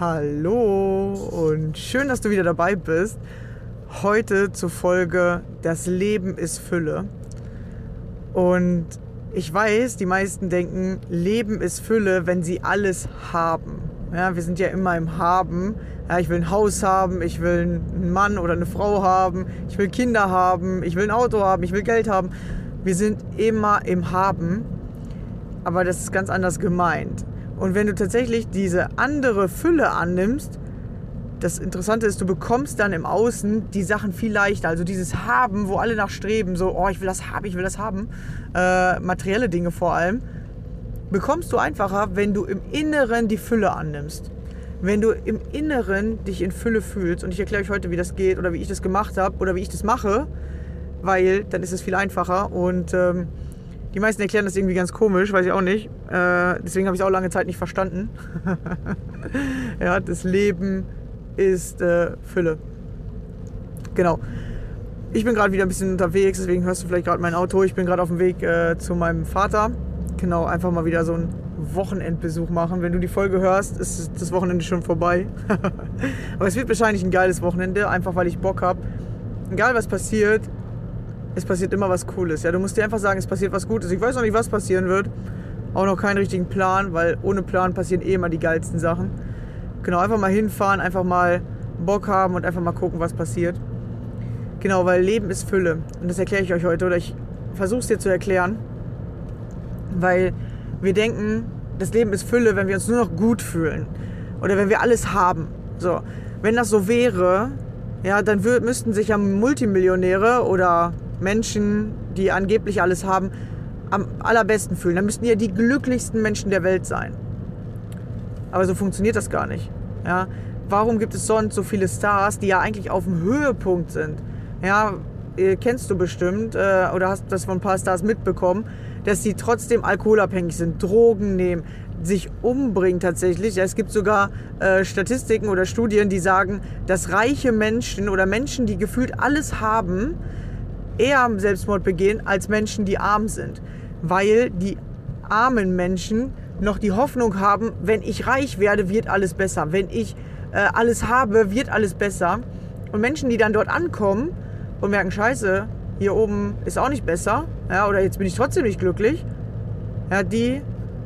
Hallo und schön, dass du wieder dabei bist. Heute zur Folge Das Leben ist Fülle. Und ich weiß, die meisten denken, Leben ist Fülle, wenn sie alles haben. Ja, wir sind ja immer im Haben. Ja, ich will ein Haus haben, ich will einen Mann oder eine Frau haben, ich will Kinder haben, ich will ein Auto haben, ich will Geld haben. Wir sind immer im Haben, aber das ist ganz anders gemeint. Und wenn du tatsächlich diese andere Fülle annimmst, das Interessante ist, du bekommst dann im Außen die Sachen viel leichter. Also dieses Haben, wo alle nach streben, so, oh, ich will das haben, ich will das haben, äh, materielle Dinge vor allem, bekommst du einfacher, wenn du im Inneren die Fülle annimmst. Wenn du im Inneren dich in Fülle fühlst, und ich erkläre euch heute, wie das geht oder wie ich das gemacht habe oder wie ich das mache, weil dann ist es viel einfacher und ähm, die meisten erklären das irgendwie ganz komisch, weiß ich auch nicht. Äh, deswegen habe ich es auch lange Zeit nicht verstanden. ja, das Leben ist äh, Fülle. Genau. Ich bin gerade wieder ein bisschen unterwegs, deswegen hörst du vielleicht gerade mein Auto. Ich bin gerade auf dem Weg äh, zu meinem Vater. Genau, einfach mal wieder so einen Wochenendbesuch machen. Wenn du die Folge hörst, ist das Wochenende schon vorbei. Aber es wird wahrscheinlich ein geiles Wochenende, einfach weil ich Bock habe. Egal was passiert, es passiert immer was Cooles. Ja, du musst dir einfach sagen, es passiert was Gutes. Ich weiß noch nicht, was passieren wird. Auch noch keinen richtigen Plan, weil ohne Plan passieren eh immer die geilsten Sachen. Genau, einfach mal hinfahren, einfach mal Bock haben und einfach mal gucken, was passiert. Genau, weil Leben ist Fülle. Und das erkläre ich euch heute oder ich versuche es dir zu erklären. Weil wir denken, das Leben ist Fülle, wenn wir uns nur noch gut fühlen. Oder wenn wir alles haben. So, wenn das so wäre, ja, dann müssten sich ja Multimillionäre oder Menschen, die angeblich alles haben, am allerbesten fühlen. Dann müssten ja die glücklichsten Menschen der Welt sein. Aber so funktioniert das gar nicht. Ja? Warum gibt es sonst so viele Stars, die ja eigentlich auf dem Höhepunkt sind? Ja, äh, kennst du bestimmt äh, oder hast das von ein paar Stars mitbekommen, dass sie trotzdem alkoholabhängig sind, Drogen nehmen, sich umbringen tatsächlich. Es gibt sogar äh, Statistiken oder Studien, die sagen, dass reiche Menschen oder Menschen, die gefühlt alles haben, eher Selbstmord begehen als Menschen, die arm sind. Weil die armen Menschen noch die Hoffnung haben, wenn ich reich werde, wird alles besser. Wenn ich äh, alles habe, wird alles besser. Und Menschen, die dann dort ankommen und merken, scheiße, hier oben ist auch nicht besser, ja, oder jetzt bin ich trotzdem nicht glücklich, ja, die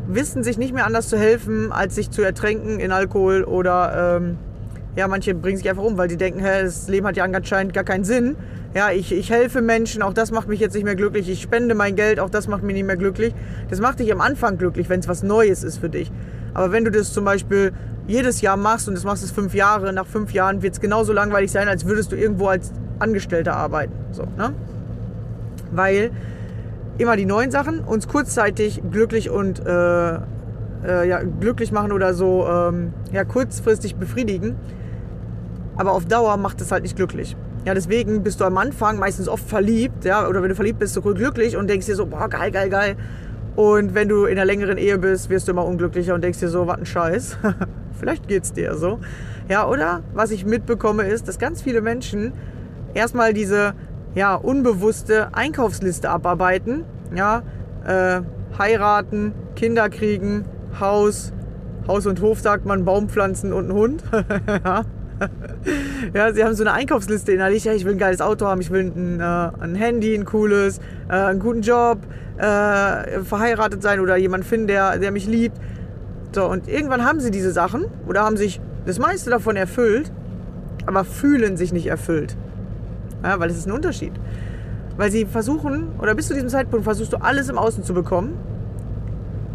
wissen sich nicht mehr anders zu helfen, als sich zu ertränken in Alkohol oder ähm, ja, manche bringen sich einfach um, weil die denken, hä, das Leben hat ja anscheinend gar keinen Sinn. Ja, ich, ich helfe Menschen, auch das macht mich jetzt nicht mehr glücklich. Ich spende mein Geld, auch das macht mich nicht mehr glücklich. Das macht dich am Anfang glücklich, wenn es was Neues ist für dich. Aber wenn du das zum Beispiel jedes Jahr machst und das machst es fünf Jahre, nach fünf Jahren wird es genauso langweilig sein, als würdest du irgendwo als Angestellter arbeiten. So, ne? Weil immer die neuen Sachen uns kurzzeitig glücklich und äh, äh, ja, glücklich machen oder so ähm, ja, kurzfristig befriedigen. Aber auf Dauer macht es halt nicht glücklich. Ja, deswegen bist du am Anfang meistens oft verliebt, ja, oder wenn du verliebt bist, so glücklich und denkst dir so, boah, geil, geil, geil. Und wenn du in einer längeren Ehe bist, wirst du immer unglücklicher und denkst dir so, was ein Scheiß. Vielleicht geht's dir so. Ja, oder was ich mitbekomme ist, dass ganz viele Menschen erstmal diese ja, unbewusste Einkaufsliste abarbeiten. Ja, äh, heiraten, Kinder kriegen, Haus, Haus und Hof sagt man, Baumpflanzen und ein Hund. ja, sie haben so eine Einkaufsliste innerlich. Ja, ich will ein geiles Auto haben, ich will ein, äh, ein Handy, ein cooles, äh, einen guten Job, äh, verheiratet sein oder jemanden finden, der, der mich liebt. So, und irgendwann haben sie diese Sachen oder haben sich das meiste davon erfüllt, aber fühlen sich nicht erfüllt. Ja, weil es ist ein Unterschied. Weil sie versuchen, oder bis zu diesem Zeitpunkt versuchst du alles im Außen zu bekommen.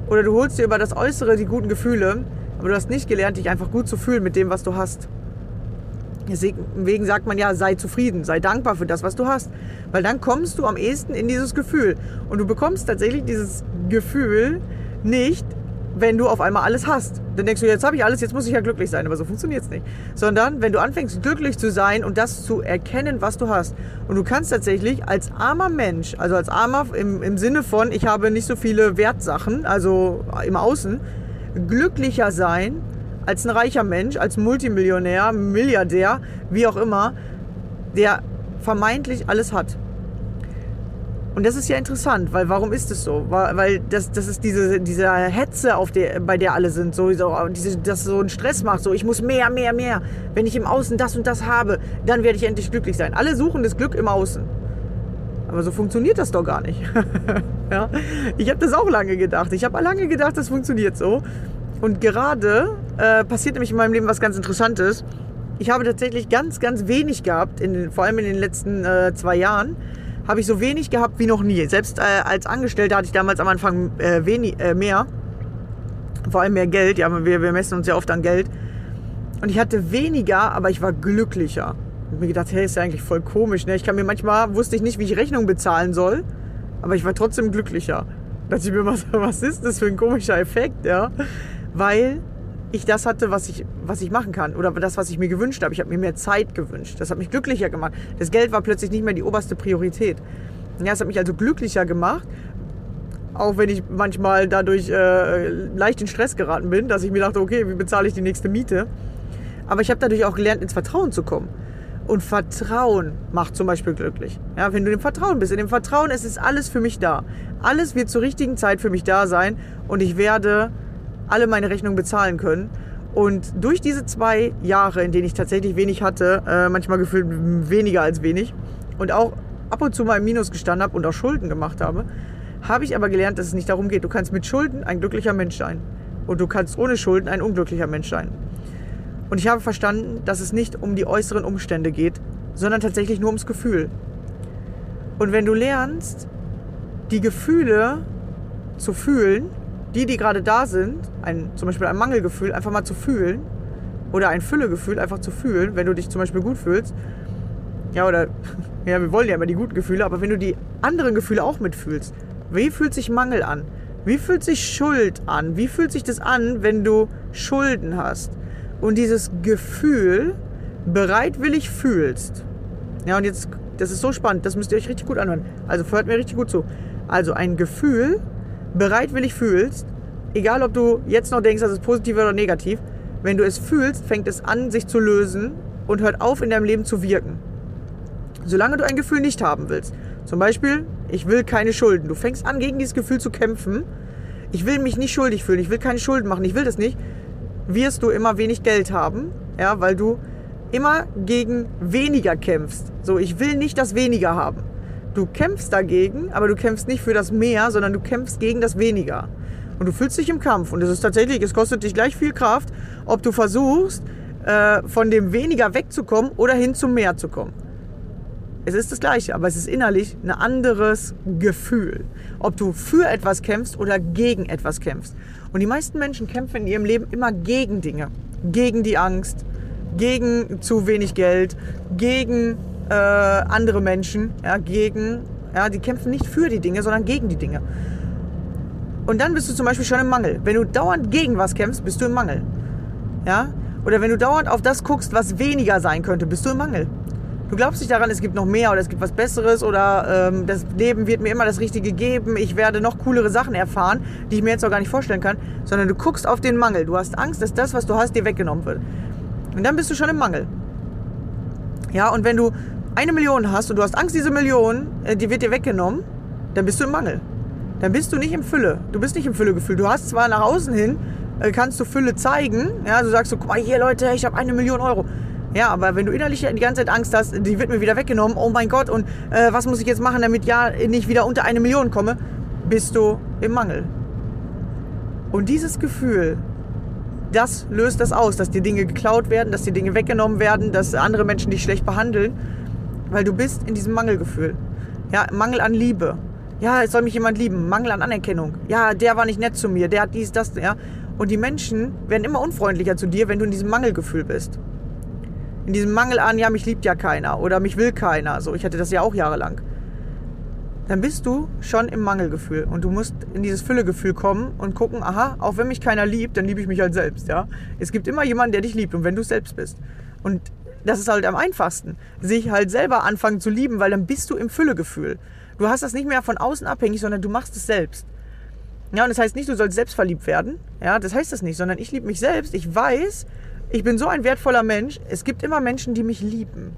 Oder du holst dir über das Äußere die guten Gefühle, aber du hast nicht gelernt, dich einfach gut zu fühlen mit dem, was du hast. Deswegen sagt man ja, sei zufrieden, sei dankbar für das, was du hast. Weil dann kommst du am ehesten in dieses Gefühl. Und du bekommst tatsächlich dieses Gefühl nicht, wenn du auf einmal alles hast. Dann denkst du, jetzt habe ich alles, jetzt muss ich ja glücklich sein. Aber so funktioniert es nicht. Sondern wenn du anfängst, glücklich zu sein und das zu erkennen, was du hast. Und du kannst tatsächlich als armer Mensch, also als armer im, im Sinne von, ich habe nicht so viele Wertsachen, also im Außen, glücklicher sein als ein reicher Mensch, als Multimillionär, Milliardär, wie auch immer, der vermeintlich alles hat. Und das ist ja interessant, weil warum ist es so? Weil das, das ist diese, diese Hetze, auf der, bei der alle sind, so, so diese, das so einen Stress macht, so ich muss mehr, mehr, mehr. Wenn ich im Außen das und das habe, dann werde ich endlich glücklich sein. Alle suchen das Glück im Außen. Aber so funktioniert das doch gar nicht. ja? Ich habe das auch lange gedacht. Ich habe lange gedacht, das funktioniert so. Und gerade äh, passiert nämlich in meinem Leben was ganz Interessantes. Ich habe tatsächlich ganz, ganz wenig gehabt, in, vor allem in den letzten äh, zwei Jahren, habe ich so wenig gehabt wie noch nie. Selbst äh, als Angestellter hatte ich damals am Anfang äh, wenig, äh, mehr, vor allem mehr Geld. Ja, wir, wir messen uns ja oft an Geld. Und ich hatte weniger, aber ich war glücklicher. Und mir gedacht, hey, ist ja eigentlich voll komisch. Ne? Ich kann mir manchmal, wusste ich nicht, wie ich Rechnung bezahlen soll, aber ich war trotzdem glücklicher. Da dachte ich mir, was, was ist das für ein komischer Effekt, ja? weil ich das hatte, was ich, was ich machen kann oder das, was ich mir gewünscht habe. Ich habe mir mehr Zeit gewünscht. Das hat mich glücklicher gemacht. Das Geld war plötzlich nicht mehr die oberste Priorität. Ja, es hat mich also glücklicher gemacht, auch wenn ich manchmal dadurch äh, leicht in Stress geraten bin, dass ich mir dachte, okay, wie bezahle ich die nächste Miete? Aber ich habe dadurch auch gelernt, ins Vertrauen zu kommen. Und Vertrauen macht zum Beispiel glücklich. Ja, wenn du im Vertrauen bist, in dem Vertrauen ist es alles für mich da. Alles wird zur richtigen Zeit für mich da sein und ich werde alle meine Rechnungen bezahlen können. Und durch diese zwei Jahre, in denen ich tatsächlich wenig hatte, äh, manchmal gefühlt weniger als wenig, und auch ab und zu mal im Minus gestanden habe und auch Schulden gemacht habe, habe ich aber gelernt, dass es nicht darum geht. Du kannst mit Schulden ein glücklicher Mensch sein. Und du kannst ohne Schulden ein unglücklicher Mensch sein. Und ich habe verstanden, dass es nicht um die äußeren Umstände geht, sondern tatsächlich nur ums Gefühl. Und wenn du lernst, die Gefühle zu fühlen, die, die gerade da sind, ein, zum Beispiel ein Mangelgefühl, einfach mal zu fühlen oder ein Füllegefühl einfach zu fühlen, wenn du dich zum Beispiel gut fühlst. Ja, oder, ja, wir wollen ja immer die guten Gefühle, aber wenn du die anderen Gefühle auch mitfühlst, wie fühlt sich Mangel an? Wie fühlt sich Schuld an? Wie fühlt sich das an, wenn du Schulden hast? Und dieses Gefühl bereitwillig fühlst. Ja, und jetzt Das ist so spannend, das müsst ihr euch richtig gut anhören. Also hört mir richtig gut zu. Also ein Gefühl bereitwillig fühlst, egal ob du jetzt noch denkst, das ist positiv oder negativ, wenn du es fühlst, fängt es an, sich zu lösen und hört auf, in deinem Leben zu wirken. Solange du ein Gefühl nicht haben willst, zum Beispiel, ich will keine Schulden, du fängst an, gegen dieses Gefühl zu kämpfen, ich will mich nicht schuldig fühlen, ich will keine Schulden machen, ich will das nicht, wirst du immer wenig Geld haben, ja, weil du immer gegen weniger kämpfst. So, ich will nicht das weniger haben. Du kämpfst dagegen, aber du kämpfst nicht für das mehr, sondern du kämpfst gegen das weniger. Und du fühlst dich im Kampf. Und es ist tatsächlich, es kostet dich gleich viel Kraft, ob du versuchst, äh, von dem weniger wegzukommen oder hin zum mehr zu kommen. Es ist das Gleiche, aber es ist innerlich ein anderes Gefühl. Ob du für etwas kämpfst oder gegen etwas kämpfst. Und die meisten Menschen kämpfen in ihrem Leben immer gegen Dinge. Gegen die Angst, gegen zu wenig Geld, gegen äh, andere Menschen, ja, gegen, ja, die kämpfen nicht für die Dinge, sondern gegen die Dinge. Und dann bist du zum Beispiel schon im Mangel. Wenn du dauernd gegen was kämpfst, bist du im Mangel. Ja? Oder wenn du dauernd auf das guckst, was weniger sein könnte, bist du im Mangel. Du glaubst nicht daran, es gibt noch mehr oder es gibt was Besseres oder ähm, das Leben wird mir immer das Richtige geben, ich werde noch coolere Sachen erfahren, die ich mir jetzt noch gar nicht vorstellen kann, sondern du guckst auf den Mangel. Du hast Angst, dass das, was du hast, dir weggenommen wird. Und dann bist du schon im Mangel. Ja, und wenn du eine Million hast und du hast Angst, diese Million, äh, die wird dir weggenommen, dann bist du im Mangel. Dann bist du nicht im Fülle. Du bist nicht im Füllegefühl. Du hast zwar nach außen hin, äh, kannst du Fülle zeigen. Ja, du sagst so, guck mal hier Leute, ich habe eine Million Euro. Ja, aber wenn du innerlich die ganze Zeit Angst hast, die wird mir wieder weggenommen, oh mein Gott, und äh, was muss ich jetzt machen, damit ja nicht wieder unter eine Million komme, bist du im Mangel. Und dieses Gefühl, das löst das aus, dass dir Dinge geklaut werden, dass dir Dinge weggenommen werden, dass andere Menschen dich schlecht behandeln, weil du bist in diesem Mangelgefühl. Ja, Mangel an Liebe. Ja, es soll mich jemand lieben. Mangel an Anerkennung. Ja, der war nicht nett zu mir, der hat dies, das, ja. Und die Menschen werden immer unfreundlicher zu dir, wenn du in diesem Mangelgefühl bist. In diesem Mangel an, ja, mich liebt ja keiner oder mich will keiner. So, ich hatte das ja auch jahrelang dann bist du schon im Mangelgefühl und du musst in dieses Füllegefühl kommen und gucken, aha, auch wenn mich keiner liebt, dann liebe ich mich halt selbst, ja. Es gibt immer jemanden, der dich liebt und wenn du es selbst bist. Und das ist halt am einfachsten, sich halt selber anfangen zu lieben, weil dann bist du im Füllegefühl. Du hast das nicht mehr von außen abhängig, sondern du machst es selbst. Ja, und das heißt nicht, du sollst selbst verliebt werden. Ja, das heißt das nicht, sondern ich liebe mich selbst. Ich weiß, ich bin so ein wertvoller Mensch. Es gibt immer Menschen, die mich lieben.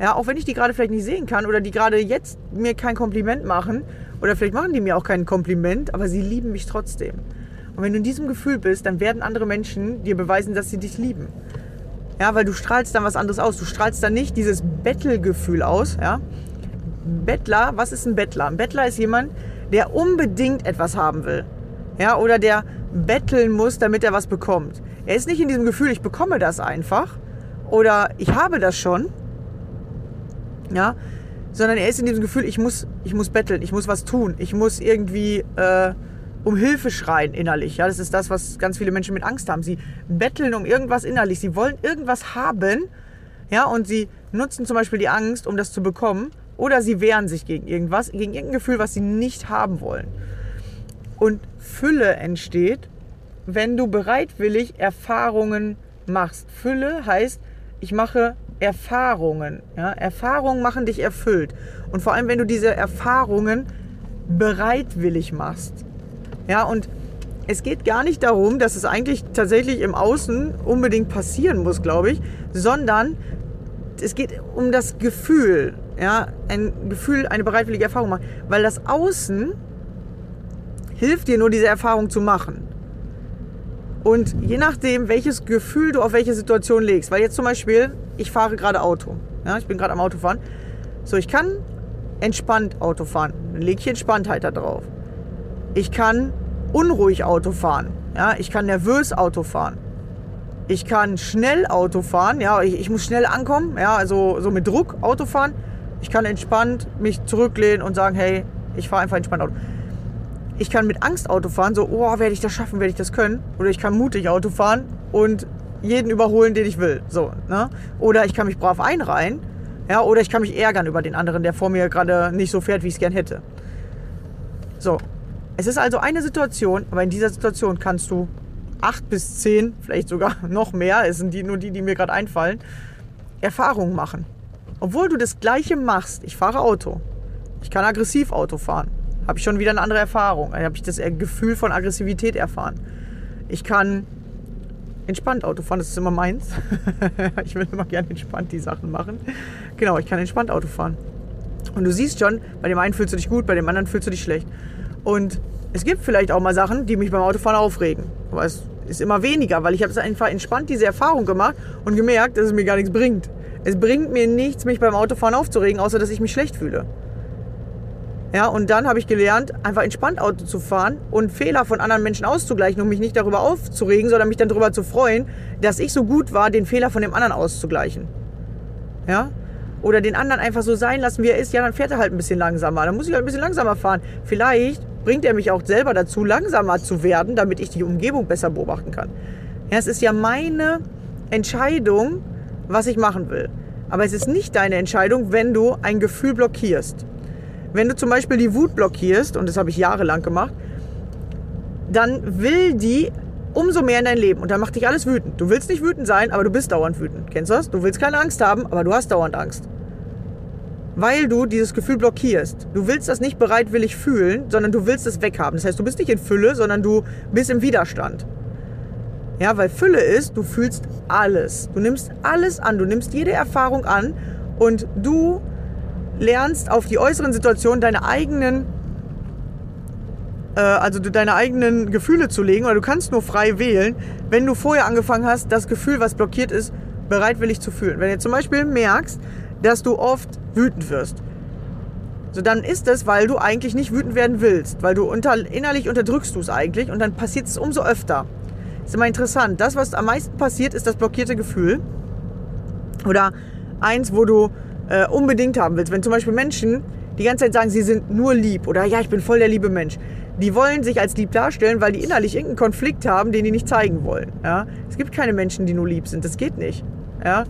Ja, auch wenn ich die gerade vielleicht nicht sehen kann oder die gerade jetzt mir kein Kompliment machen oder vielleicht machen die mir auch kein Kompliment, aber sie lieben mich trotzdem. Und wenn du in diesem Gefühl bist, dann werden andere Menschen dir beweisen, dass sie dich lieben. Ja, weil du strahlst dann was anderes aus. Du strahlst dann nicht dieses Bettelgefühl aus, ja. Bettler, was ist ein Bettler? Ein Bettler ist jemand, der unbedingt etwas haben will. Ja, oder der betteln muss, damit er was bekommt. Er ist nicht in diesem Gefühl, ich bekomme das einfach oder ich habe das schon, ja, sondern er ist in diesem Gefühl, ich muss, ich muss betteln, ich muss was tun, ich muss irgendwie äh, um Hilfe schreien innerlich. Ja, das ist das, was ganz viele Menschen mit Angst haben. Sie betteln um irgendwas innerlich, sie wollen irgendwas haben, ja, und sie nutzen zum Beispiel die Angst, um das zu bekommen, oder sie wehren sich gegen irgendwas, gegen irgendein Gefühl, was sie nicht haben wollen. Und Fülle entsteht, wenn du bereitwillig Erfahrungen machst. Fülle heißt, ich mache Erfahrungen. Ja? Erfahrungen machen dich erfüllt. Und vor allem, wenn du diese Erfahrungen bereitwillig machst. Ja, und es geht gar nicht darum, dass es eigentlich tatsächlich im Außen unbedingt passieren muss, glaube ich, sondern es geht um das Gefühl. Ja, ein Gefühl, eine bereitwillige Erfahrung machen. Weil das Außen hilft dir nur, diese Erfahrung zu machen. Und je nachdem, welches Gefühl du auf welche Situation legst, weil jetzt zum Beispiel, ich fahre gerade Auto. Ja, ich bin gerade am Autofahren. So, ich kann entspannt Auto fahren. Dann lege ich Entspanntheit da drauf. Ich kann unruhig Auto fahren. Ja, ich kann nervös Auto fahren. Ich kann schnell Auto fahren. Ja, ich, ich muss schnell ankommen. Ja, also so mit Druck Auto fahren. Ich kann entspannt mich zurücklehnen und sagen, hey, ich fahre einfach entspannt Auto. Ich kann mit Angst Auto fahren, so, oh, werde ich das schaffen, werde ich das können. Oder ich kann mutig Auto fahren und jeden überholen, den ich will. So, ne? Oder ich kann mich brav einreihen. Ja, oder ich kann mich ärgern über den anderen, der vor mir gerade nicht so fährt, wie ich es gern hätte. So. Es ist also eine Situation, aber in dieser Situation kannst du acht bis zehn, vielleicht sogar noch mehr, es sind die, nur die, die mir gerade einfallen, Erfahrungen machen. Obwohl du das Gleiche machst. Ich fahre Auto. Ich kann aggressiv Auto fahren. Habe ich schon wieder eine andere Erfahrung. Da habe ich das Gefühl von Aggressivität erfahren. Ich kann entspannt Auto fahren, das ist immer meins. ich will immer gerne entspannt die Sachen machen. Genau, ich kann entspannt Auto fahren. Und du siehst schon, bei dem einen fühlst du dich gut, bei dem anderen fühlst du dich schlecht. Und es gibt vielleicht auch mal Sachen, die mich beim Autofahren aufregen. Aber es ist immer weniger, weil ich habe es einfach entspannt diese Erfahrung gemacht und gemerkt, dass es mir gar nichts bringt. Es bringt mir nichts, mich beim Autofahren aufzuregen, außer dass ich mich schlecht fühle. Ja, und dann habe ich gelernt, einfach entspannt Auto zu fahren und Fehler von anderen Menschen auszugleichen, um mich nicht darüber aufzuregen, sondern mich dann darüber zu freuen, dass ich so gut war, den Fehler von dem anderen auszugleichen. Ja? Oder den anderen einfach so sein lassen, wie er ist. Ja, dann fährt er halt ein bisschen langsamer. Dann muss ich halt ein bisschen langsamer fahren. Vielleicht bringt er mich auch selber dazu, langsamer zu werden, damit ich die Umgebung besser beobachten kann. Ja, es ist ja meine Entscheidung, was ich machen will. Aber es ist nicht deine Entscheidung, wenn du ein Gefühl blockierst. Wenn du zum Beispiel die Wut blockierst, und das habe ich jahrelang gemacht, dann will die umso mehr in dein Leben und dann macht dich alles wütend. Du willst nicht wütend sein, aber du bist dauernd wütend. Kennst du das? Du willst keine Angst haben, aber du hast dauernd Angst. Weil du dieses Gefühl blockierst. Du willst das nicht bereitwillig fühlen, sondern du willst es weghaben. Das heißt, du bist nicht in Fülle, sondern du bist im Widerstand. Ja, weil Fülle ist, du fühlst alles. Du nimmst alles an, du nimmst jede Erfahrung an und du lernst auf die äußeren Situationen deine eigenen äh, also deine eigenen Gefühle zu legen oder du kannst nur frei wählen, wenn du vorher angefangen hast, das Gefühl, was blockiert ist, bereitwillig zu fühlen. Wenn du zum Beispiel merkst, dass du oft wütend wirst, so dann ist es, weil du eigentlich nicht wütend werden willst, weil du unter, innerlich unterdrückst du es eigentlich und dann passiert es umso öfter. Ist immer interessant. Das, was am meisten passiert, ist das blockierte Gefühl. Oder eins, wo du äh, unbedingt haben willst. Wenn zum Beispiel Menschen die ganze Zeit sagen, sie sind nur lieb oder ja, ich bin voll der liebe Mensch. Die wollen sich als lieb darstellen, weil die innerlich irgendeinen Konflikt haben, den die nicht zeigen wollen. Ja? Es gibt keine Menschen, die nur lieb sind. Das geht nicht. Ja?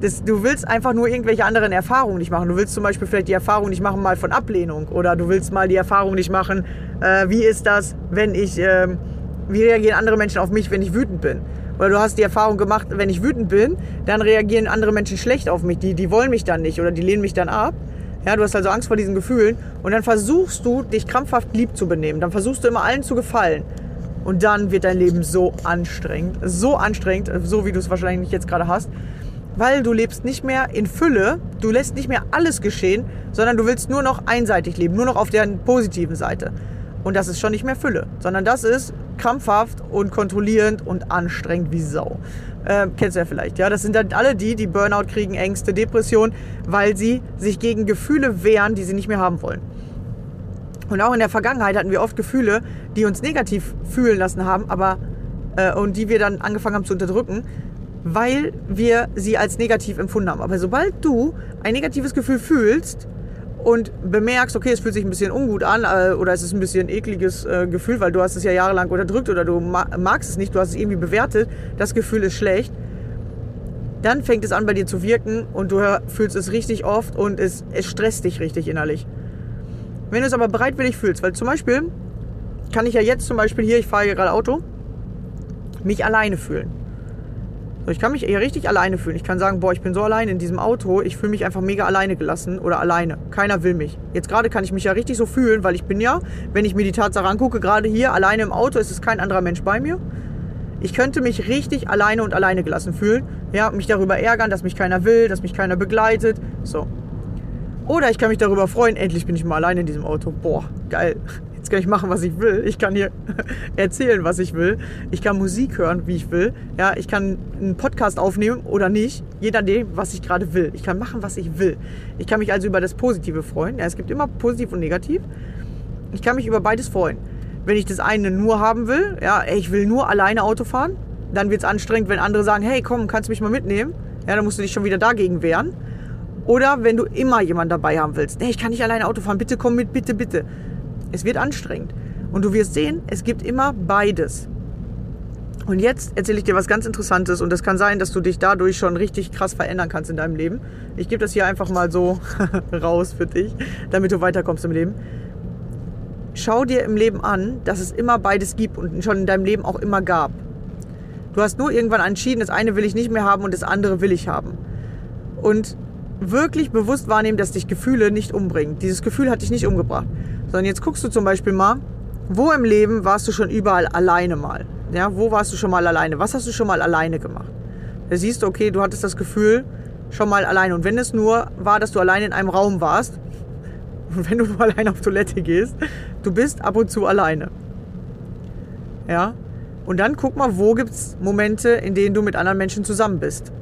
Das, du willst einfach nur irgendwelche anderen Erfahrungen nicht machen. Du willst zum Beispiel vielleicht die Erfahrung nicht machen mal von Ablehnung oder du willst mal die Erfahrung nicht machen, äh, wie ist das, wenn ich, äh, wie reagieren andere Menschen auf mich, wenn ich wütend bin. Oder du hast die Erfahrung gemacht, wenn ich wütend bin, dann reagieren andere Menschen schlecht auf mich. Die, die wollen mich dann nicht oder die lehnen mich dann ab. Ja, du hast also Angst vor diesen Gefühlen und dann versuchst du, dich krampfhaft lieb zu benehmen. Dann versuchst du immer allen zu gefallen. Und dann wird dein Leben so anstrengend, so anstrengend, so wie du es wahrscheinlich jetzt gerade hast, weil du lebst nicht mehr in Fülle, du lässt nicht mehr alles geschehen, sondern du willst nur noch einseitig leben, nur noch auf der positiven Seite. Und das ist schon nicht mehr Fülle, sondern das ist krampfhaft und kontrollierend und anstrengend wie Sau. Äh, kennst du ja vielleicht, ja? Das sind dann alle die, die Burnout kriegen, Ängste, Depressionen, weil sie sich gegen Gefühle wehren, die sie nicht mehr haben wollen. Und auch in der Vergangenheit hatten wir oft Gefühle, die uns negativ fühlen lassen haben, aber äh, und die wir dann angefangen haben zu unterdrücken, weil wir sie als negativ empfunden haben. Aber sobald du ein negatives Gefühl fühlst, und bemerkst, okay, es fühlt sich ein bisschen ungut an äh, oder es ist ein bisschen ekliges äh, Gefühl, weil du hast es ja jahrelang unterdrückt oder du magst es nicht, du hast es irgendwie bewertet, das Gefühl ist schlecht, dann fängt es an bei dir zu wirken und du fühlst es richtig oft und es, es stresst dich richtig innerlich. Wenn du es aber bereitwillig fühlst, weil zum Beispiel kann ich ja jetzt zum Beispiel hier, ich fahre gerade Auto, mich alleine fühlen. Ich kann mich eher richtig alleine fühlen. Ich kann sagen, boah, ich bin so alleine in diesem Auto, ich fühle mich einfach mega alleine gelassen oder alleine. Keiner will mich. Jetzt gerade kann ich mich ja richtig so fühlen, weil ich bin ja, wenn ich mir die Tatsache angucke, gerade hier alleine im Auto, ist es kein anderer Mensch bei mir. Ich könnte mich richtig alleine und alleine gelassen fühlen. Ja, mich darüber ärgern, dass mich keiner will, dass mich keiner begleitet. So. Oder ich kann mich darüber freuen, endlich bin ich mal alleine in diesem Auto. Boah, geil. Jetzt kann ich machen, was ich will. Ich kann hier erzählen, was ich will. Ich kann Musik hören, wie ich will. Ja, ich kann einen Podcast aufnehmen oder nicht, je nachdem, was ich gerade will. Ich kann machen, was ich will. Ich kann mich also über das Positive freuen. Ja, es gibt immer positiv und negativ. Ich kann mich über beides freuen. Wenn ich das eine nur haben will, ja, ich will nur alleine Auto fahren, dann wird es anstrengend, wenn andere sagen, hey, komm, kannst du mich mal mitnehmen? Ja, dann musst du dich schon wieder dagegen wehren. Oder wenn du immer jemanden dabei haben willst. Nee, ich kann nicht alleine Auto fahren, bitte komm mit, bitte, bitte. Es wird anstrengend. Und du wirst sehen, es gibt immer beides. Und jetzt erzähle ich dir was ganz Interessantes und es kann sein, dass du dich dadurch schon richtig krass verändern kannst in deinem Leben. Ich gebe das hier einfach mal so raus für dich, damit du weiterkommst im Leben. Schau dir im Leben an, dass es immer beides gibt und schon in deinem Leben auch immer gab. Du hast nur irgendwann entschieden, das eine will ich nicht mehr haben und das andere will ich haben. Und wirklich bewusst wahrnehmen, dass dich Gefühle nicht umbringen. Dieses Gefühl hat dich nicht umgebracht. Sondern jetzt guckst du zum Beispiel mal, wo im Leben warst du schon überall alleine mal? Ja, wo warst du schon mal alleine? Was hast du schon mal alleine gemacht? Da siehst du, okay, du hattest das Gefühl schon mal alleine. Und wenn es nur war, dass du alleine in einem Raum warst, und wenn du nur alleine auf Toilette gehst, du bist ab und zu alleine. Ja? Und dann guck mal, wo gibt es Momente, in denen du mit anderen Menschen zusammen bist.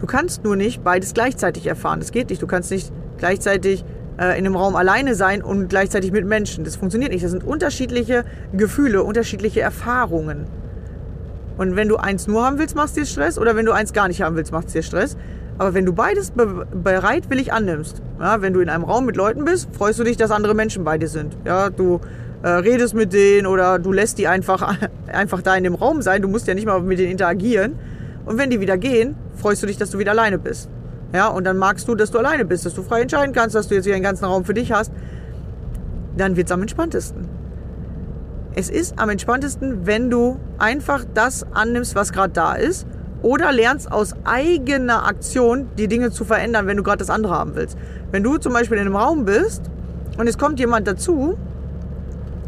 Du kannst nur nicht beides gleichzeitig erfahren. Das geht nicht. Du kannst nicht gleichzeitig äh, in einem Raum alleine sein und gleichzeitig mit Menschen. Das funktioniert nicht. Das sind unterschiedliche Gefühle, unterschiedliche Erfahrungen. Und wenn du eins nur haben willst, machst du dir Stress. Oder wenn du eins gar nicht haben willst, machst du dir Stress. Aber wenn du beides be bereitwillig annimmst, ja, wenn du in einem Raum mit Leuten bist, freust du dich, dass andere Menschen bei dir sind. Ja, du äh, redest mit denen oder du lässt die einfach, einfach da in dem Raum sein. Du musst ja nicht mal mit denen interagieren. Und wenn die wieder gehen, freust du dich, dass du wieder alleine bist. Ja, und dann magst du, dass du alleine bist, dass du frei entscheiden kannst, dass du jetzt hier den ganzen Raum für dich hast. Dann wird es am entspanntesten. Es ist am entspanntesten, wenn du einfach das annimmst, was gerade da ist oder lernst aus eigener Aktion die Dinge zu verändern, wenn du gerade das andere haben willst. Wenn du zum Beispiel in einem Raum bist und es kommt jemand dazu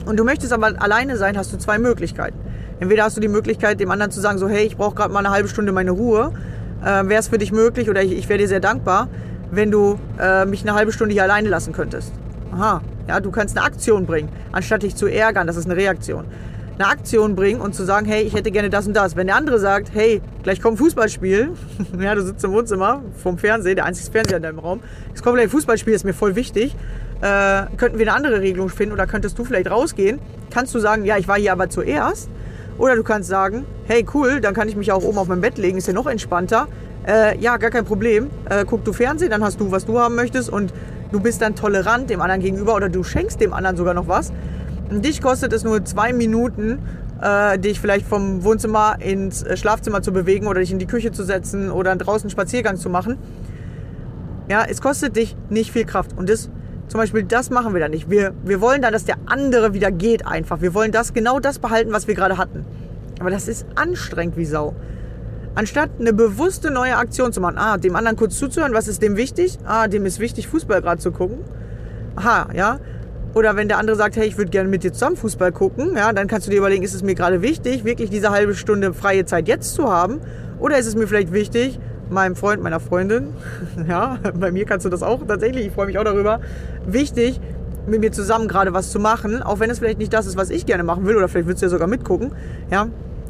und du möchtest aber alleine sein, hast du zwei Möglichkeiten. Entweder hast du die Möglichkeit, dem anderen zu sagen, so hey, ich brauche gerade mal eine halbe Stunde meine Ruhe. Äh, Wäre es für dich möglich oder ich, ich wäre dir sehr dankbar, wenn du äh, mich eine halbe Stunde hier alleine lassen könntest. Aha, ja, du kannst eine Aktion bringen, anstatt dich zu ärgern. Das ist eine Reaktion eine Aktion bringen und zu sagen, hey, ich hätte gerne das und das. Wenn der andere sagt, hey, gleich kommt Fußballspiel, ja, du sitzt im Wohnzimmer vom Fernsehen, der einzige Fernseher in deinem Raum, es kommt gleich ein Fußballspiel, ist mir voll wichtig, äh, könnten wir eine andere Regelung finden oder könntest du vielleicht rausgehen, kannst du sagen, ja, ich war hier aber zuerst. Oder du kannst sagen, hey, cool, dann kann ich mich auch oben auf mein Bett legen, ist ja noch entspannter. Äh, ja, gar kein Problem. Äh, guck du Fernsehen, dann hast du, was du haben möchtest und du bist dann tolerant dem anderen gegenüber oder du schenkst dem anderen sogar noch was. Dich kostet es nur zwei Minuten, äh, dich vielleicht vom Wohnzimmer ins äh, Schlafzimmer zu bewegen oder dich in die Küche zu setzen oder draußen Spaziergang zu machen. Ja, es kostet dich nicht viel Kraft. Und das, zum Beispiel, das machen wir dann nicht. Wir, wir wollen dann, dass der andere wieder geht einfach. Wir wollen das, genau das behalten, was wir gerade hatten. Aber das ist anstrengend wie Sau. Anstatt eine bewusste neue Aktion zu machen, ah, dem anderen kurz zuzuhören, was ist dem wichtig? Ah, dem ist wichtig, Fußball gerade zu gucken. Aha, ja. Oder wenn der andere sagt, hey, ich würde gerne mit dir zusammen Fußball gucken, ja, dann kannst du dir überlegen, ist es mir gerade wichtig, wirklich diese halbe Stunde freie Zeit jetzt zu haben? Oder ist es mir vielleicht wichtig, meinem Freund, meiner Freundin, ja, bei mir kannst du das auch tatsächlich, ich freue mich auch darüber, wichtig, mit mir zusammen gerade was zu machen, auch wenn es vielleicht nicht das ist, was ich gerne machen will, oder vielleicht willst du ja sogar mitgucken, ja.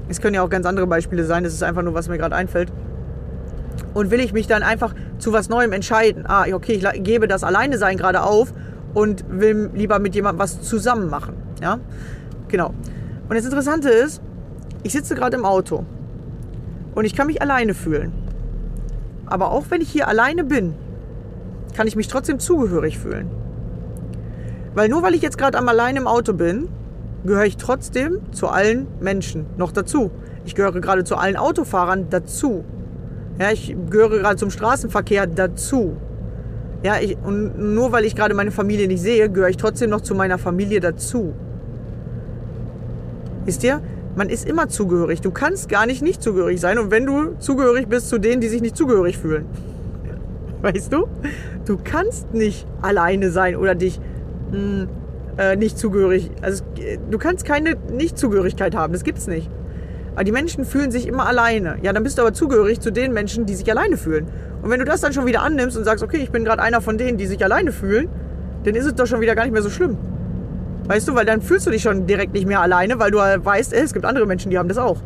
Es können ja auch ganz andere Beispiele sein, es ist einfach nur, was mir gerade einfällt. Und will ich mich dann einfach zu was Neuem entscheiden? Ah, okay, ich gebe das Alleine sein gerade auf und will lieber mit jemandem was zusammen machen. Ja? Genau. Und das Interessante ist, ich sitze gerade im Auto und ich kann mich alleine fühlen. Aber auch wenn ich hier alleine bin, kann ich mich trotzdem zugehörig fühlen. Weil nur weil ich jetzt gerade am allein im Auto bin, gehöre ich trotzdem zu allen Menschen noch dazu. Ich gehöre gerade zu allen Autofahrern dazu. Ja, ich gehöre gerade zum Straßenverkehr dazu. Ja, ich, und nur weil ich gerade meine Familie nicht sehe, gehöre ich trotzdem noch zu meiner Familie dazu. Wisst ihr? Man ist immer zugehörig. Du kannst gar nicht nicht zugehörig sein. Und wenn du zugehörig bist zu denen, die sich nicht zugehörig fühlen. Weißt du? Du kannst nicht alleine sein oder dich mh, hm, äh, nicht zugehörig. Also du kannst keine Nicht-Zugehörigkeit haben. Das gibt's nicht. Aber die Menschen fühlen sich immer alleine. Ja, dann bist du aber zugehörig zu den Menschen, die sich alleine fühlen. Und wenn du das dann schon wieder annimmst und sagst, okay, ich bin gerade einer von denen, die sich alleine fühlen, dann ist es doch schon wieder gar nicht mehr so schlimm. Weißt du, weil dann fühlst du dich schon direkt nicht mehr alleine, weil du weißt, es gibt andere Menschen, die haben das auch.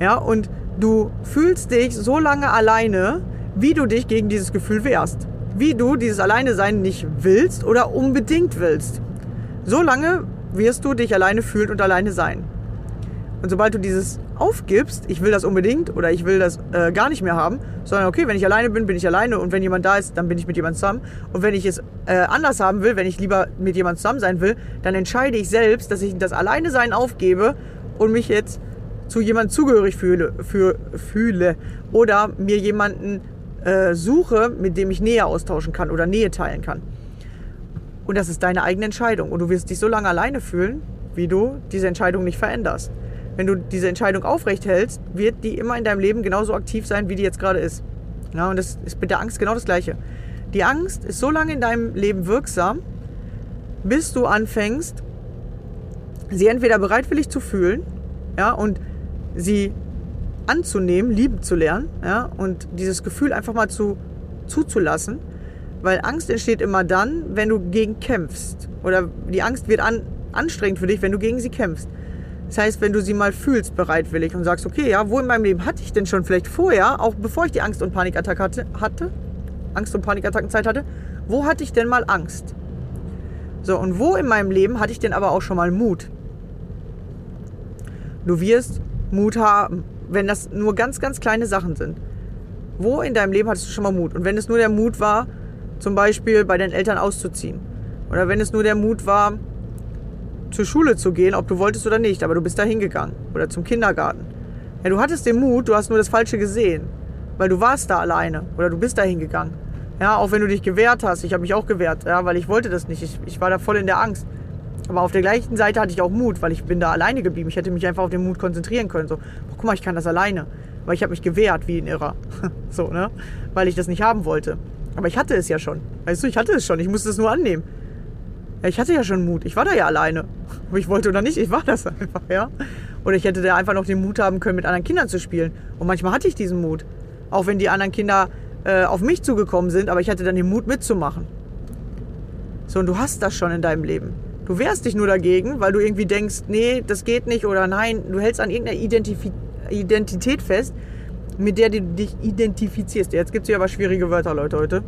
Ja, und du fühlst dich so lange alleine, wie du dich gegen dieses Gefühl wehrst. Wie du dieses Alleine-Sein nicht willst oder unbedingt willst. So lange wirst du dich alleine fühlen und alleine sein. Und sobald du dieses aufgibst, ich will das unbedingt oder ich will das äh, gar nicht mehr haben, sondern okay, wenn ich alleine bin, bin ich alleine und wenn jemand da ist, dann bin ich mit jemand zusammen. Und wenn ich es äh, anders haben will, wenn ich lieber mit jemand zusammen sein will, dann entscheide ich selbst, dass ich das Alleine sein aufgebe und mich jetzt zu jemandem zugehörig fühle, für, fühle oder mir jemanden äh, suche, mit dem ich Nähe austauschen kann oder Nähe teilen kann. Und das ist deine eigene Entscheidung. Und du wirst dich so lange alleine fühlen, wie du diese Entscheidung nicht veränderst wenn du diese Entscheidung aufrecht hältst, wird die immer in deinem Leben genauso aktiv sein, wie die jetzt gerade ist. Ja, und das ist mit der Angst genau das Gleiche. Die Angst ist so lange in deinem Leben wirksam, bis du anfängst, sie entweder bereitwillig zu fühlen, ja, und sie anzunehmen, lieben zu lernen, ja, und dieses Gefühl einfach mal zu, zuzulassen, weil Angst entsteht immer dann, wenn du gegen kämpfst. Oder die Angst wird an, anstrengend für dich, wenn du gegen sie kämpfst. Das heißt, wenn du sie mal fühlst bereitwillig und sagst, okay, ja, wo in meinem Leben hatte ich denn schon vielleicht vorher, auch bevor ich die Angst- und Panikattacke hatte, hatte Angst- und Panikattackenzeit hatte, wo hatte ich denn mal Angst? So, und wo in meinem Leben hatte ich denn aber auch schon mal Mut? Du wirst Mut haben, wenn das nur ganz, ganz kleine Sachen sind. Wo in deinem Leben hattest du schon mal Mut? Und wenn es nur der Mut war, zum Beispiel bei deinen Eltern auszuziehen. Oder wenn es nur der Mut war, zur Schule zu gehen, ob du wolltest oder nicht, aber du bist da hingegangen. Oder zum Kindergarten. Ja, du hattest den Mut, du hast nur das Falsche gesehen. Weil du warst da alleine. Oder du bist da hingegangen. Ja, auch wenn du dich gewehrt hast. Ich habe mich auch gewehrt, ja, weil ich wollte das nicht. Ich, ich war da voll in der Angst. Aber auf der gleichen Seite hatte ich auch Mut, weil ich bin da alleine geblieben. Ich hätte mich einfach auf den Mut konzentrieren können. So, oh, guck mal, ich kann das alleine. Weil ich habe mich gewehrt wie ein Irrer. so, ne? Weil ich das nicht haben wollte. Aber ich hatte es ja schon. Weißt du, ich hatte es schon. Ich musste es nur annehmen. Ja, ich hatte ja schon Mut. Ich war da ja alleine. Ob ich wollte oder nicht, ich war das einfach, ja. Oder ich hätte da einfach noch den Mut haben können, mit anderen Kindern zu spielen. Und manchmal hatte ich diesen Mut. Auch wenn die anderen Kinder äh, auf mich zugekommen sind, aber ich hatte dann den Mut mitzumachen. So, und du hast das schon in deinem Leben. Du wehrst dich nur dagegen, weil du irgendwie denkst, nee, das geht nicht oder nein, du hältst an irgendeiner Identif Identität fest, mit der du dich identifizierst. Jetzt gibt es hier aber schwierige Wörter, Leute, heute.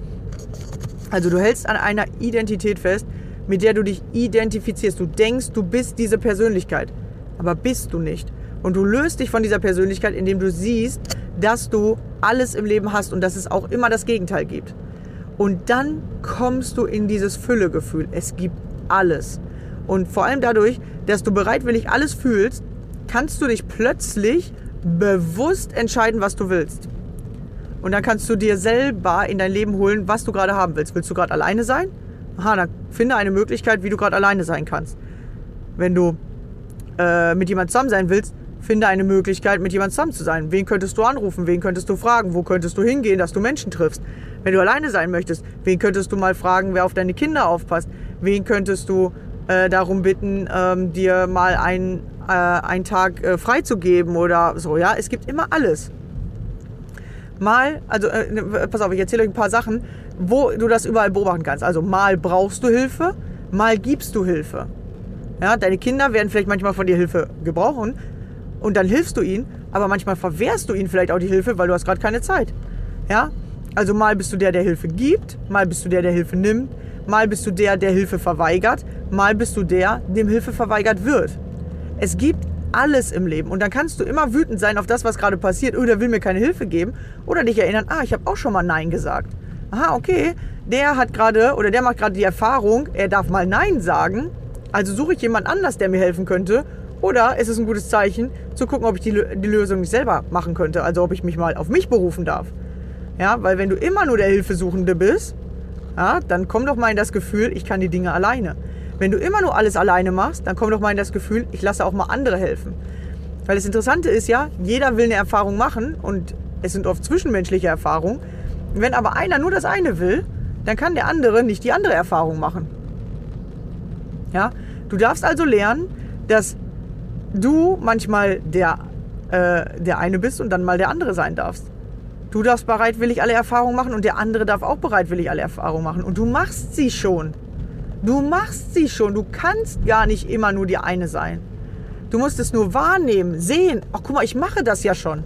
Also du hältst an einer Identität fest, mit der du dich identifizierst. Du denkst, du bist diese Persönlichkeit, aber bist du nicht. Und du löst dich von dieser Persönlichkeit, indem du siehst, dass du alles im Leben hast und dass es auch immer das Gegenteil gibt. Und dann kommst du in dieses Füllegefühl. Es gibt alles. Und vor allem dadurch, dass du bereitwillig alles fühlst, kannst du dich plötzlich bewusst entscheiden, was du willst. Und dann kannst du dir selber in dein Leben holen, was du gerade haben willst. Willst du gerade alleine sein? Aha, dann finde eine Möglichkeit, wie du gerade alleine sein kannst. Wenn du äh, mit jemandem zusammen sein willst, finde eine Möglichkeit, mit jemandem zusammen zu sein. Wen könntest du anrufen? Wen könntest du fragen? Wo könntest du hingehen, dass du Menschen triffst? Wenn du alleine sein möchtest, wen könntest du mal fragen, wer auf deine Kinder aufpasst? Wen könntest du äh, darum bitten, ähm, dir mal ein, äh, einen Tag äh, freizugeben oder so? Ja, es gibt immer alles. Mal, also äh, ne, pass auf, ich erzähle euch ein paar Sachen, wo du das überall beobachten kannst. Also mal brauchst du Hilfe, mal gibst du Hilfe. Ja, deine Kinder werden vielleicht manchmal von dir Hilfe gebrauchen und dann hilfst du ihnen, aber manchmal verwehrst du ihnen vielleicht auch die Hilfe, weil du hast gerade keine Zeit. Ja, also mal bist du der, der Hilfe gibt, mal bist du der, der Hilfe nimmt, mal bist du der, der Hilfe verweigert, mal bist du der, dem Hilfe verweigert wird. Es gibt alles im Leben. Und dann kannst du immer wütend sein auf das, was gerade passiert. Oh, der will mir keine Hilfe geben. Oder dich erinnern, ah, ich habe auch schon mal Nein gesagt. Aha, okay. Der hat gerade oder der macht gerade die Erfahrung, er darf mal Nein sagen. Also suche ich jemand anders, der mir helfen könnte. Oder ist es ein gutes Zeichen, zu gucken, ob ich die, die Lösung nicht selber machen könnte. Also ob ich mich mal auf mich berufen darf. Ja, weil wenn du immer nur der Hilfesuchende bist, ja, dann komm doch mal in das Gefühl, ich kann die Dinge alleine. Wenn du immer nur alles alleine machst, dann komm doch mal in das Gefühl, ich lasse auch mal andere helfen. Weil das Interessante ist ja, jeder will eine Erfahrung machen und es sind oft zwischenmenschliche Erfahrungen. Wenn aber einer nur das eine will, dann kann der andere nicht die andere Erfahrung machen. Ja, du darfst also lernen, dass du manchmal der, äh, der eine bist und dann mal der andere sein darfst. Du darfst bereitwillig alle Erfahrungen machen und der andere darf auch bereitwillig alle Erfahrungen machen. Und du machst sie schon. Du machst sie schon. Du kannst gar nicht immer nur die eine sein. Du musst es nur wahrnehmen, sehen. Ach, guck mal, ich mache das ja schon.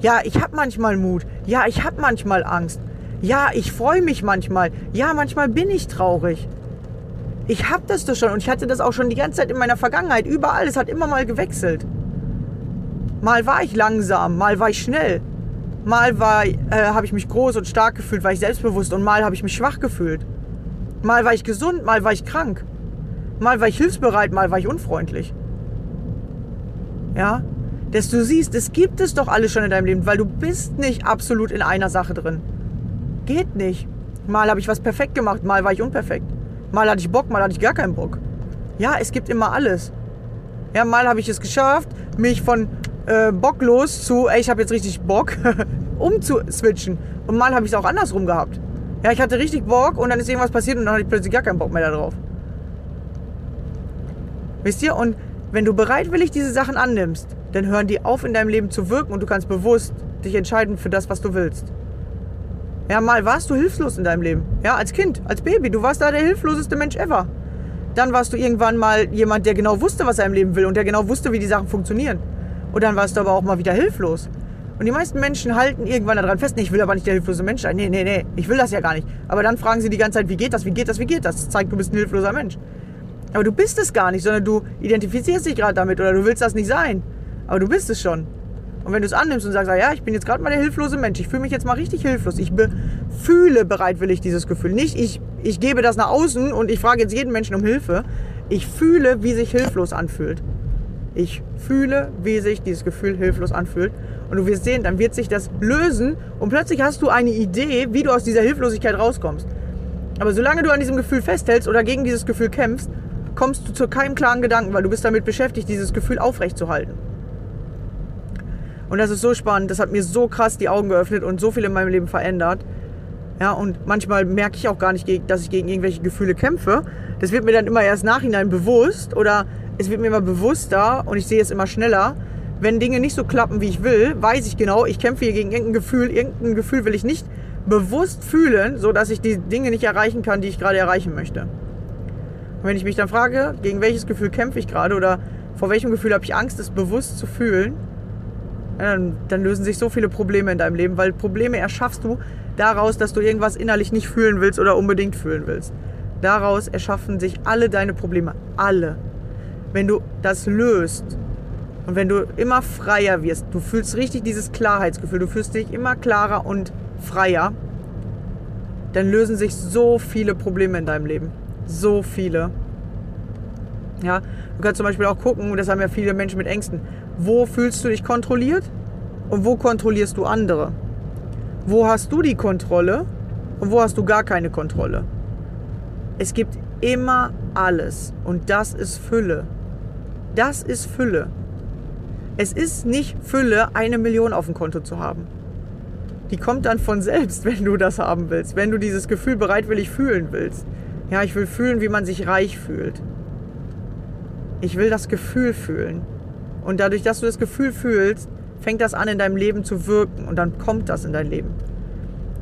Ja, ich habe manchmal Mut. Ja, ich habe manchmal Angst. Ja, ich freue mich manchmal. Ja, manchmal bin ich traurig. Ich habe das doch schon und ich hatte das auch schon die ganze Zeit in meiner Vergangenheit. Überall, es hat immer mal gewechselt. Mal war ich langsam, mal war ich schnell. Mal äh, habe ich mich groß und stark gefühlt, war ich selbstbewusst und mal habe ich mich schwach gefühlt. Mal war ich gesund, mal war ich krank. Mal war ich hilfsbereit, mal war ich unfreundlich. Ja? Dass du siehst, es gibt es doch alles schon in deinem Leben, weil du bist nicht absolut in einer Sache drin. Geht nicht. Mal habe ich was perfekt gemacht, mal war ich unperfekt. Mal hatte ich Bock, mal hatte ich gar keinen Bock. Ja, es gibt immer alles. Ja, mal habe ich es geschafft, mich von äh, bocklos zu, ey, ich habe jetzt richtig Bock, umzuswitchen. Und mal habe ich es auch andersrum gehabt. Ja, ich hatte richtig Bock und dann ist irgendwas passiert und dann hatte ich plötzlich gar keinen Bock mehr darauf. Wisst ihr? Und wenn du bereitwillig diese Sachen annimmst, dann hören die auf in deinem Leben zu wirken und du kannst bewusst dich entscheiden für das, was du willst. Ja, mal warst du hilflos in deinem Leben. Ja, als Kind, als Baby. Du warst da der hilfloseste Mensch ever. Dann warst du irgendwann mal jemand, der genau wusste, was er im Leben will und der genau wusste, wie die Sachen funktionieren. Und dann warst du aber auch mal wieder hilflos. Und die meisten Menschen halten irgendwann daran fest, nee, ich will aber nicht der hilflose Mensch sein. Nee, nee, nee, ich will das ja gar nicht. Aber dann fragen sie die ganze Zeit, wie geht das, wie geht das, wie geht das? Das zeigt, du bist ein hilfloser Mensch. Aber du bist es gar nicht, sondern du identifizierst dich gerade damit oder du willst das nicht sein. Aber du bist es schon. Und wenn du es annimmst und sagst, ja, ich bin jetzt gerade mal der hilflose Mensch, ich fühle mich jetzt mal richtig hilflos, ich fühle bereitwillig dieses Gefühl. Nicht, ich, ich gebe das nach außen und ich frage jetzt jeden Menschen um Hilfe. Ich fühle, wie sich hilflos anfühlt. Ich fühle, wie sich dieses Gefühl hilflos anfühlt. Und du wirst sehen, dann wird sich das lösen und plötzlich hast du eine Idee, wie du aus dieser Hilflosigkeit rauskommst. Aber solange du an diesem Gefühl festhältst oder gegen dieses Gefühl kämpfst, kommst du zu keinem klaren Gedanken, weil du bist damit beschäftigt, dieses Gefühl aufrechtzuerhalten. Und das ist so spannend, das hat mir so krass die Augen geöffnet und so viel in meinem Leben verändert. Ja, und manchmal merke ich auch gar nicht, dass ich gegen irgendwelche Gefühle kämpfe. Das wird mir dann immer erst nachhinein bewusst oder es wird mir immer bewusster und ich sehe es immer schneller. Wenn Dinge nicht so klappen, wie ich will, weiß ich genau, ich kämpfe hier gegen irgendein Gefühl. Irgendein Gefühl will ich nicht bewusst fühlen, sodass ich die Dinge nicht erreichen kann, die ich gerade erreichen möchte. Und wenn ich mich dann frage, gegen welches Gefühl kämpfe ich gerade oder vor welchem Gefühl habe ich Angst, es bewusst zu fühlen, dann, dann lösen sich so viele Probleme in deinem Leben, weil Probleme erschaffst du daraus, dass du irgendwas innerlich nicht fühlen willst oder unbedingt fühlen willst. Daraus erschaffen sich alle deine Probleme. Alle. Wenn du das löst und wenn du immer freier wirst, du fühlst richtig dieses Klarheitsgefühl, du fühlst dich immer klarer und freier, dann lösen sich so viele Probleme in deinem Leben. So viele. Ja, du kannst zum Beispiel auch gucken, und das haben ja viele Menschen mit Ängsten, wo fühlst du dich kontrolliert und wo kontrollierst du andere? Wo hast du die Kontrolle und wo hast du gar keine Kontrolle? Es gibt immer alles und das ist Fülle. Das ist Fülle. Es ist nicht Fülle, eine Million auf dem Konto zu haben. Die kommt dann von selbst, wenn du das haben willst, wenn du dieses Gefühl bereitwillig fühlen willst. Ja, ich will fühlen, wie man sich reich fühlt. Ich will das Gefühl fühlen. Und dadurch, dass du das Gefühl fühlst, fängt das an in deinem Leben zu wirken und dann kommt das in dein Leben.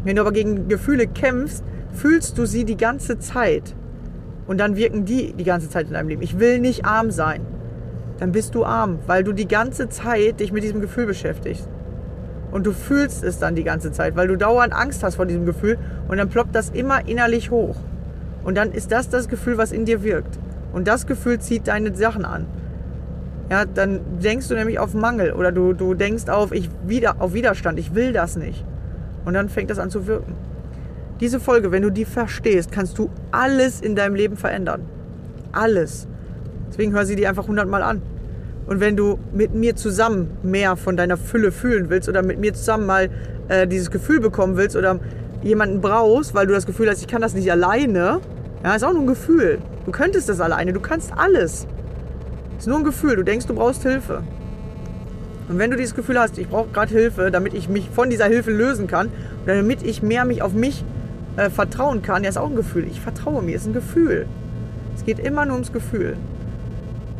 Wenn du aber gegen Gefühle kämpfst, fühlst du sie die ganze Zeit. Und dann wirken die die ganze Zeit in deinem Leben. Ich will nicht arm sein. Dann bist du arm, weil du die ganze Zeit dich mit diesem Gefühl beschäftigst. Und du fühlst es dann die ganze Zeit, weil du dauernd Angst hast vor diesem Gefühl und dann ploppt das immer innerlich hoch. Und dann ist das das Gefühl, was in dir wirkt. Und das Gefühl zieht deine Sachen an ja, dann denkst du nämlich auf Mangel oder du, du denkst auf, ich wieder, auf Widerstand, ich will das nicht. Und dann fängt das an zu wirken. Diese Folge, wenn du die verstehst, kannst du alles in deinem Leben verändern. Alles. Deswegen hör sie dir einfach hundertmal an. Und wenn du mit mir zusammen mehr von deiner Fülle fühlen willst oder mit mir zusammen mal äh, dieses Gefühl bekommen willst oder jemanden brauchst, weil du das Gefühl hast, ich kann das nicht alleine, ja, ist auch nur ein Gefühl. Du könntest das alleine, du kannst alles. Ist nur ein Gefühl. Du denkst, du brauchst Hilfe. Und wenn du dieses Gefühl hast, ich brauche gerade Hilfe, damit ich mich von dieser Hilfe lösen kann oder damit ich mehr mich auf mich äh, vertrauen kann, ja, ist auch ein Gefühl. Ich vertraue mir, ist ein Gefühl. Es geht immer nur ums Gefühl.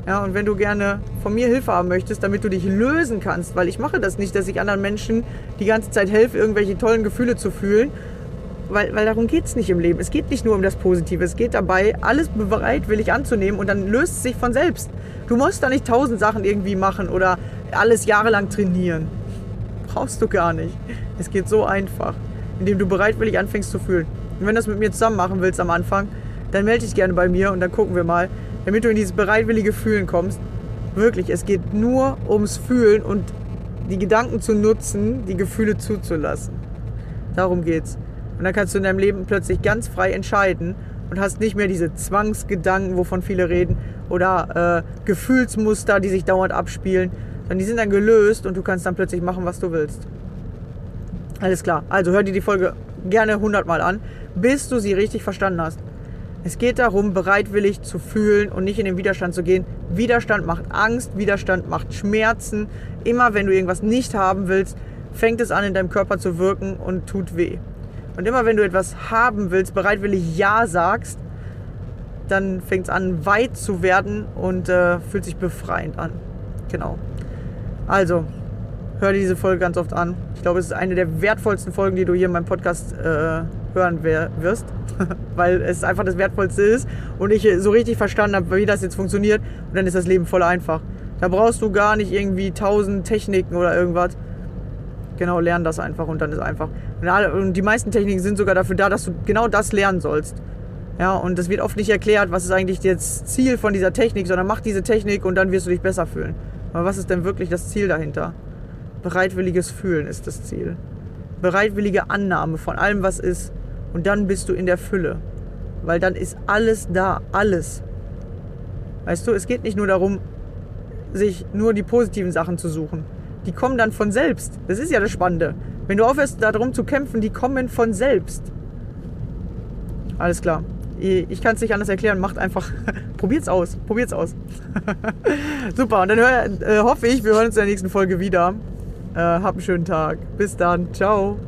Ja, und wenn du gerne von mir Hilfe haben möchtest, damit du dich lösen kannst, weil ich mache das nicht, dass ich anderen Menschen die ganze Zeit helfe, irgendwelche tollen Gefühle zu fühlen, weil, weil darum geht es nicht im Leben. Es geht nicht nur um das Positive. Es geht dabei, alles bereitwillig anzunehmen und dann löst es sich von selbst. Du musst da nicht tausend Sachen irgendwie machen oder alles jahrelang trainieren. Brauchst du gar nicht. Es geht so einfach, indem du bereitwillig anfängst zu fühlen. Und wenn du das mit mir zusammen machen willst am Anfang, dann melde dich gerne bei mir und dann gucken wir mal, damit du in dieses bereitwillige Fühlen kommst. Wirklich, es geht nur ums Fühlen und die Gedanken zu nutzen, die Gefühle zuzulassen. Darum geht's. Und dann kannst du in deinem Leben plötzlich ganz frei entscheiden und hast nicht mehr diese Zwangsgedanken, wovon viele reden, oder äh, Gefühlsmuster, die sich dauernd abspielen, sondern die sind dann gelöst und du kannst dann plötzlich machen, was du willst. Alles klar. Also hör dir die Folge gerne hundertmal an, bis du sie richtig verstanden hast. Es geht darum, bereitwillig zu fühlen und nicht in den Widerstand zu gehen. Widerstand macht Angst, Widerstand macht Schmerzen. Immer wenn du irgendwas nicht haben willst, fängt es an, in deinem Körper zu wirken und tut weh. Und immer wenn du etwas haben willst, bereitwillig Ja sagst, dann fängt es an, weit zu werden und äh, fühlt sich befreiend an. Genau. Also, hör dir diese Folge ganz oft an. Ich glaube, es ist eine der wertvollsten Folgen, die du hier in meinem Podcast äh, hören wirst, weil es einfach das Wertvollste ist und ich so richtig verstanden habe, wie das jetzt funktioniert und dann ist das Leben voll einfach. Da brauchst du gar nicht irgendwie tausend Techniken oder irgendwas. Genau, lern das einfach und dann ist einfach. Und die meisten Techniken sind sogar dafür da, dass du genau das lernen sollst. Ja, und das wird oft nicht erklärt, was ist eigentlich das Ziel von dieser Technik, sondern mach diese Technik und dann wirst du dich besser fühlen. Aber was ist denn wirklich das Ziel dahinter? Bereitwilliges Fühlen ist das Ziel. Bereitwillige Annahme von allem, was ist. Und dann bist du in der Fülle. Weil dann ist alles da, alles. Weißt du, es geht nicht nur darum, sich nur die positiven Sachen zu suchen. Die kommen dann von selbst. Das ist ja das Spannende. Wenn du aufhörst, darum zu kämpfen, die kommen von selbst. Alles klar ich kann es nicht anders erklären. Macht einfach, probiert's aus, probiert's aus. Super, und dann hör, äh, hoffe ich, wir hören uns in der nächsten Folge wieder. Äh, hab einen schönen Tag. Bis dann, ciao.